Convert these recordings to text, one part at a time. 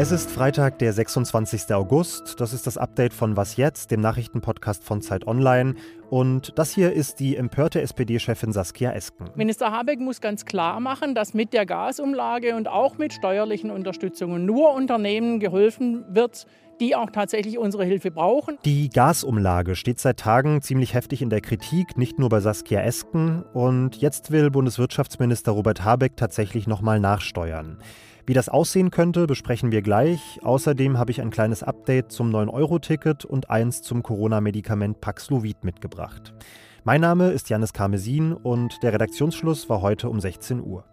Es ist Freitag, der 26. August. Das ist das Update von Was jetzt, dem Nachrichtenpodcast von Zeit Online. Und das hier ist die empörte SPD-Chefin Saskia Esken. Minister Habeck muss ganz klar machen, dass mit der Gasumlage und auch mit steuerlichen Unterstützungen nur Unternehmen geholfen wird, die auch tatsächlich unsere Hilfe brauchen. Die Gasumlage steht seit Tagen ziemlich heftig in der Kritik, nicht nur bei Saskia Esken. Und jetzt will Bundeswirtschaftsminister Robert Habeck tatsächlich nochmal nachsteuern. Wie das aussehen könnte, besprechen wir gleich. Außerdem habe ich ein kleines Update zum 9-Euro-Ticket und eins zum Corona-Medikament Paxlovid mitgebracht. Mein Name ist Janis Karmesin und der Redaktionsschluss war heute um 16 Uhr.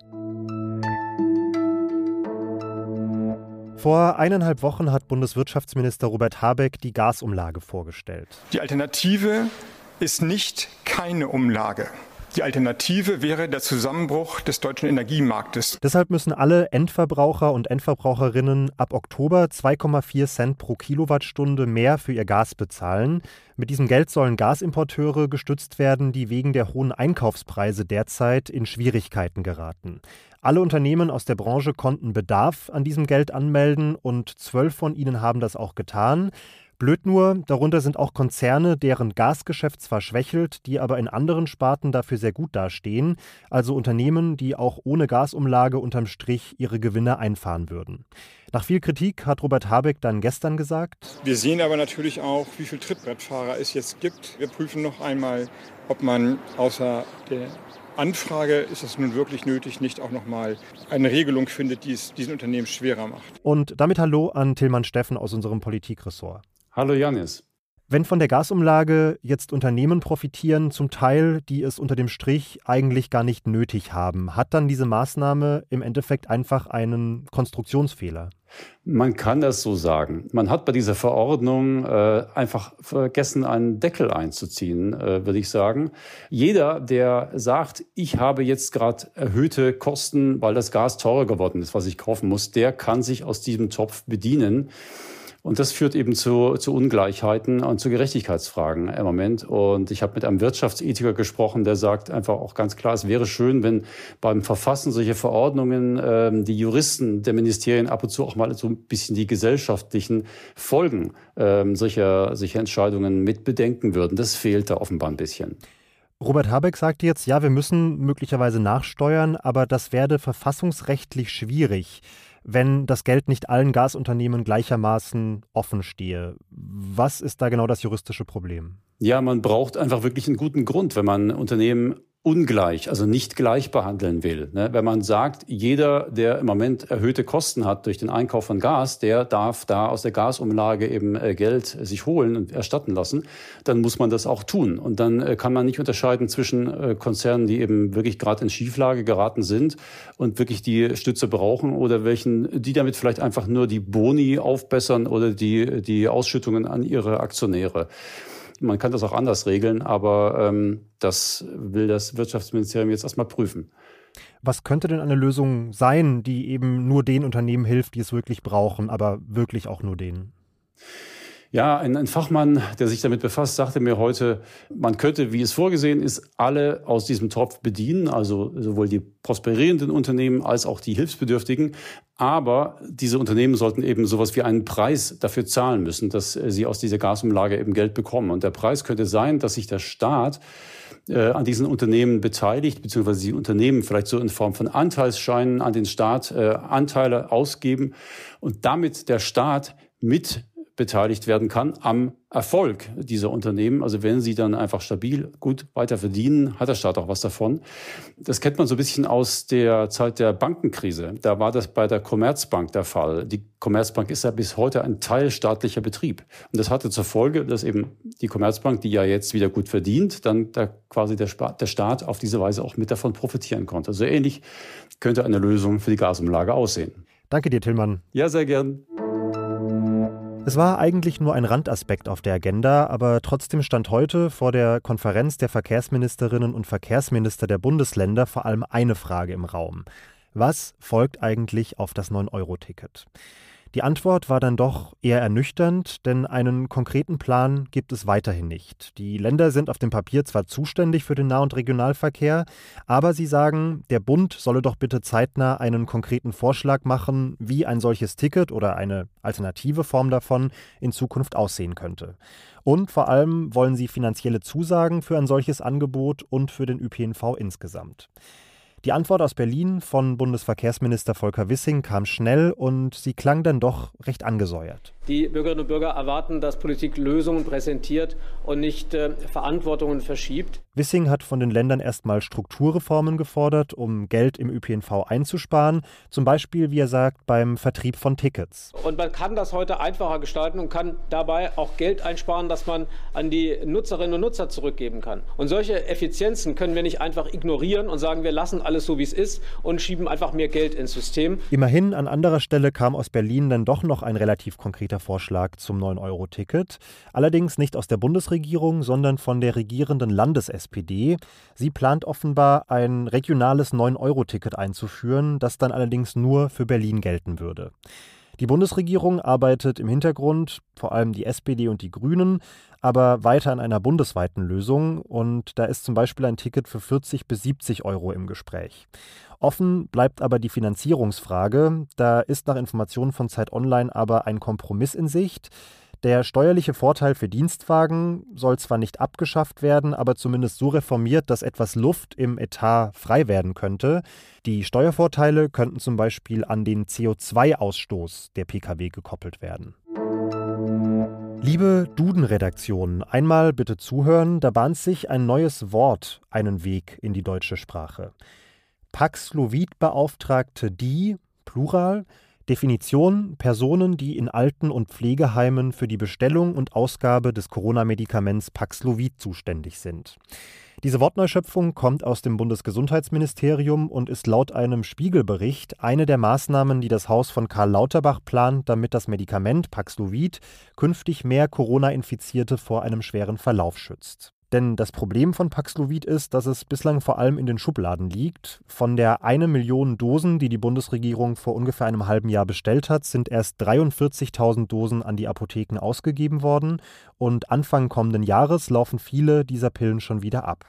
Vor eineinhalb Wochen hat Bundeswirtschaftsminister Robert Habeck die Gasumlage vorgestellt. Die Alternative ist nicht keine Umlage. Die Alternative wäre der Zusammenbruch des deutschen Energiemarktes. Deshalb müssen alle Endverbraucher und Endverbraucherinnen ab Oktober 2,4 Cent pro Kilowattstunde mehr für ihr Gas bezahlen. Mit diesem Geld sollen Gasimporteure gestützt werden, die wegen der hohen Einkaufspreise derzeit in Schwierigkeiten geraten. Alle Unternehmen aus der Branche konnten Bedarf an diesem Geld anmelden und zwölf von ihnen haben das auch getan. Blöd nur, darunter sind auch Konzerne, deren Gasgeschäft zwar schwächelt, die aber in anderen Sparten dafür sehr gut dastehen, also Unternehmen, die auch ohne Gasumlage unterm Strich ihre Gewinne einfahren würden. Nach viel Kritik hat Robert Habeck dann gestern gesagt, Wir sehen aber natürlich auch, wie viele Trittbrettfahrer es jetzt gibt. Wir prüfen noch einmal, ob man außer der Anfrage ist es nun wirklich nötig, nicht auch nochmal eine Regelung findet, die es diesen Unternehmen schwerer macht. Und damit Hallo an Tillmann Steffen aus unserem Politikressort. Hallo Janis. Wenn von der Gasumlage jetzt Unternehmen profitieren, zum Teil, die es unter dem Strich eigentlich gar nicht nötig haben, hat dann diese Maßnahme im Endeffekt einfach einen Konstruktionsfehler? Man kann das so sagen. Man hat bei dieser Verordnung äh, einfach vergessen, einen Deckel einzuziehen, äh, würde ich sagen. Jeder, der sagt, ich habe jetzt gerade erhöhte Kosten, weil das Gas teurer geworden ist, was ich kaufen muss, der kann sich aus diesem Topf bedienen. Und das führt eben zu, zu Ungleichheiten und zu Gerechtigkeitsfragen im Moment. Und ich habe mit einem Wirtschaftsethiker gesprochen, der sagt einfach auch ganz klar, es wäre schön, wenn beim Verfassen solcher Verordnungen ähm, die Juristen der Ministerien ab und zu auch mal so ein bisschen die gesellschaftlichen Folgen ähm, solcher, solcher Entscheidungen mit bedenken würden. Das fehlt da offenbar ein bisschen. Robert Habeck sagt jetzt, ja, wir müssen möglicherweise nachsteuern, aber das werde verfassungsrechtlich schwierig wenn das Geld nicht allen Gasunternehmen gleichermaßen offen stehe. Was ist da genau das juristische Problem? Ja, man braucht einfach wirklich einen guten Grund, wenn man Unternehmen ungleich, also nicht gleich behandeln will. Ne? Wenn man sagt, jeder, der im Moment erhöhte Kosten hat durch den Einkauf von Gas, der darf da aus der Gasumlage eben äh, Geld sich holen und erstatten lassen, dann muss man das auch tun. Und dann äh, kann man nicht unterscheiden zwischen äh, Konzernen, die eben wirklich gerade in Schieflage geraten sind und wirklich die Stütze brauchen oder welchen, die damit vielleicht einfach nur die Boni aufbessern oder die, die Ausschüttungen an ihre Aktionäre. Man kann das auch anders regeln, aber ähm, das will das Wirtschaftsministerium jetzt erstmal prüfen. Was könnte denn eine Lösung sein, die eben nur den Unternehmen hilft, die es wirklich brauchen, aber wirklich auch nur denen? Ja, ein, ein, Fachmann, der sich damit befasst, sagte mir heute, man könnte, wie es vorgesehen ist, alle aus diesem Topf bedienen, also sowohl die prosperierenden Unternehmen als auch die Hilfsbedürftigen. Aber diese Unternehmen sollten eben sowas wie einen Preis dafür zahlen müssen, dass sie aus dieser Gasumlage eben Geld bekommen. Und der Preis könnte sein, dass sich der Staat äh, an diesen Unternehmen beteiligt, beziehungsweise die Unternehmen vielleicht so in Form von Anteilsscheinen an den Staat äh, Anteile ausgeben und damit der Staat mit beteiligt werden kann am Erfolg dieser Unternehmen. Also wenn sie dann einfach stabil gut weiter verdienen, hat der Staat auch was davon. Das kennt man so ein bisschen aus der Zeit der Bankenkrise. Da war das bei der Commerzbank der Fall. Die Commerzbank ist ja bis heute ein teilstaatlicher Betrieb. Und das hatte zur Folge, dass eben die Commerzbank, die ja jetzt wieder gut verdient, dann da quasi der, der Staat auf diese Weise auch mit davon profitieren konnte. So also ähnlich könnte eine Lösung für die Gasumlage aussehen. Danke dir, Tillmann. Ja, sehr gern. Es war eigentlich nur ein Randaspekt auf der Agenda, aber trotzdem stand heute vor der Konferenz der Verkehrsministerinnen und Verkehrsminister der Bundesländer vor allem eine Frage im Raum. Was folgt eigentlich auf das 9-Euro-Ticket? Die Antwort war dann doch eher ernüchternd, denn einen konkreten Plan gibt es weiterhin nicht. Die Länder sind auf dem Papier zwar zuständig für den Nah- und Regionalverkehr, aber sie sagen, der Bund solle doch bitte zeitnah einen konkreten Vorschlag machen, wie ein solches Ticket oder eine alternative Form davon in Zukunft aussehen könnte. Und vor allem wollen sie finanzielle Zusagen für ein solches Angebot und für den ÖPNV insgesamt. Die Antwort aus Berlin von Bundesverkehrsminister Volker Wissing kam schnell und sie klang dann doch recht angesäuert. Die Bürgerinnen und Bürger erwarten, dass Politik Lösungen präsentiert und nicht äh, Verantwortungen verschiebt. Wissing hat von den Ländern erstmal Strukturreformen gefordert, um Geld im ÖPNV einzusparen, zum Beispiel, wie er sagt, beim Vertrieb von Tickets. Und man kann das heute einfacher gestalten und kann dabei auch Geld einsparen, das man an die Nutzerinnen und Nutzer zurückgeben kann. Und solche Effizienzen können wir nicht einfach ignorieren und sagen, wir lassen alles so, wie es ist und schieben einfach mehr Geld ins System. Immerhin, an anderer Stelle kam aus Berlin dann doch noch ein relativ konkreter konkreter Vorschlag zum 9-Euro-Ticket. Allerdings nicht aus der Bundesregierung, sondern von der regierenden Landes-SPD. Sie plant offenbar ein regionales 9-Euro-Ticket einzuführen, das dann allerdings nur für Berlin gelten würde. Die Bundesregierung arbeitet im Hintergrund, vor allem die SPD und die Grünen, aber weiter an einer bundesweiten Lösung und da ist zum Beispiel ein Ticket für 40 bis 70 Euro im Gespräch. Offen bleibt aber die Finanzierungsfrage. Da ist nach Informationen von Zeit Online aber ein Kompromiss in Sicht. Der steuerliche Vorteil für Dienstwagen soll zwar nicht abgeschafft werden, aber zumindest so reformiert, dass etwas Luft im Etat frei werden könnte. Die Steuervorteile könnten zum Beispiel an den CO2-Ausstoß der Pkw gekoppelt werden. Liebe Duden-Redaktion, einmal bitte zuhören, da bahnt sich ein neues Wort einen Weg in die deutsche Sprache. Paxlovid-Beauftragte die, Plural, Definition Personen, die in Alten- und Pflegeheimen für die Bestellung und Ausgabe des Corona-Medikaments Paxlovid zuständig sind. Diese Wortneuschöpfung kommt aus dem Bundesgesundheitsministerium und ist laut einem Spiegelbericht eine der Maßnahmen, die das Haus von Karl Lauterbach plant, damit das Medikament Paxlovid künftig mehr Corona-Infizierte vor einem schweren Verlauf schützt. Denn das Problem von Paxlovid ist, dass es bislang vor allem in den Schubladen liegt. Von der eine Million Dosen, die die Bundesregierung vor ungefähr einem halben Jahr bestellt hat, sind erst 43.000 Dosen an die Apotheken ausgegeben worden und Anfang kommenden Jahres laufen viele dieser Pillen schon wieder ab.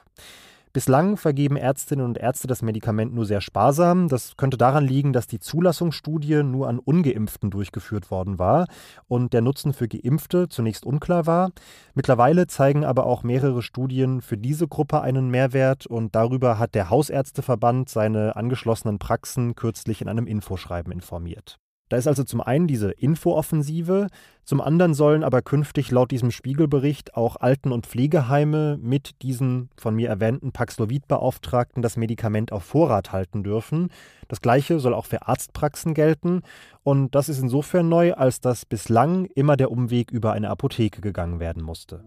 Bislang vergeben Ärztinnen und Ärzte das Medikament nur sehr sparsam. Das könnte daran liegen, dass die Zulassungsstudie nur an ungeimpften durchgeführt worden war und der Nutzen für geimpfte zunächst unklar war. Mittlerweile zeigen aber auch mehrere Studien für diese Gruppe einen Mehrwert und darüber hat der Hausärzteverband seine angeschlossenen Praxen kürzlich in einem Infoschreiben informiert. Da ist also zum einen diese Infooffensive, zum anderen sollen aber künftig laut diesem Spiegelbericht auch Alten- und Pflegeheime mit diesen von mir erwähnten Paxlovid-Beauftragten das Medikament auf Vorrat halten dürfen. Das gleiche soll auch für Arztpraxen gelten und das ist insofern neu, als dass bislang immer der Umweg über eine Apotheke gegangen werden musste.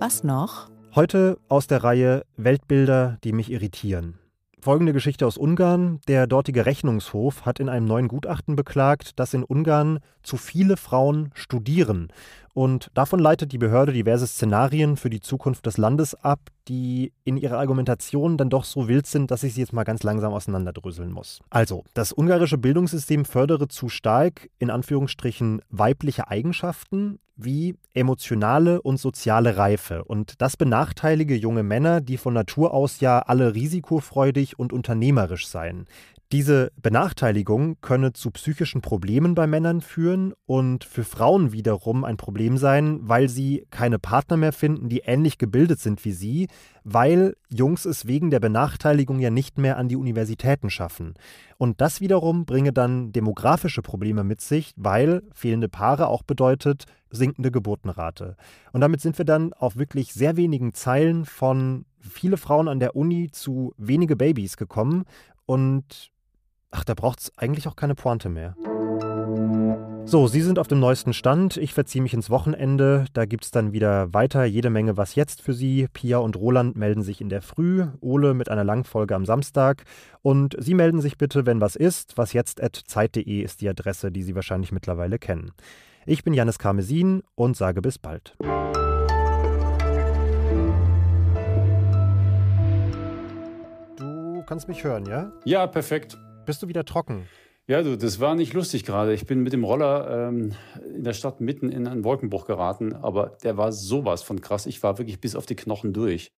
Was noch? Heute aus der Reihe Weltbilder, die mich irritieren. Folgende Geschichte aus Ungarn. Der dortige Rechnungshof hat in einem neuen Gutachten beklagt, dass in Ungarn zu viele Frauen studieren. Und davon leitet die Behörde diverse Szenarien für die Zukunft des Landes ab, die in ihrer Argumentation dann doch so wild sind, dass ich sie jetzt mal ganz langsam auseinanderdröseln muss. Also, das ungarische Bildungssystem fördere zu stark, in Anführungsstrichen, weibliche Eigenschaften wie emotionale und soziale Reife. Und das benachteilige junge Männer, die von Natur aus ja alle risikofreudig und unternehmerisch seien. Diese Benachteiligung könne zu psychischen Problemen bei Männern führen und für Frauen wiederum ein Problem sein, weil sie keine Partner mehr finden, die ähnlich gebildet sind wie sie, weil Jungs es wegen der Benachteiligung ja nicht mehr an die Universitäten schaffen. Und das wiederum bringe dann demografische Probleme mit sich, weil fehlende Paare auch bedeutet sinkende Geburtenrate. Und damit sind wir dann auf wirklich sehr wenigen Zeilen von viele Frauen an der Uni zu wenige Babys gekommen und Ach, da braucht es eigentlich auch keine Pointe mehr. So, Sie sind auf dem neuesten Stand. Ich verziehe mich ins Wochenende. Da gibt es dann wieder weiter jede Menge Was jetzt für Sie. Pia und Roland melden sich in der Früh, Ole mit einer Langfolge am Samstag. Und Sie melden sich bitte, wenn was ist. Was jetzt ist die Adresse, die Sie wahrscheinlich mittlerweile kennen. Ich bin Janis Karmesin und sage bis bald. Du kannst mich hören, ja? Ja, perfekt. Bist du wieder trocken? Ja, du, das war nicht lustig gerade. Ich bin mit dem Roller ähm, in der Stadt mitten in einen Wolkenbruch geraten, aber der war sowas von krass. Ich war wirklich bis auf die Knochen durch.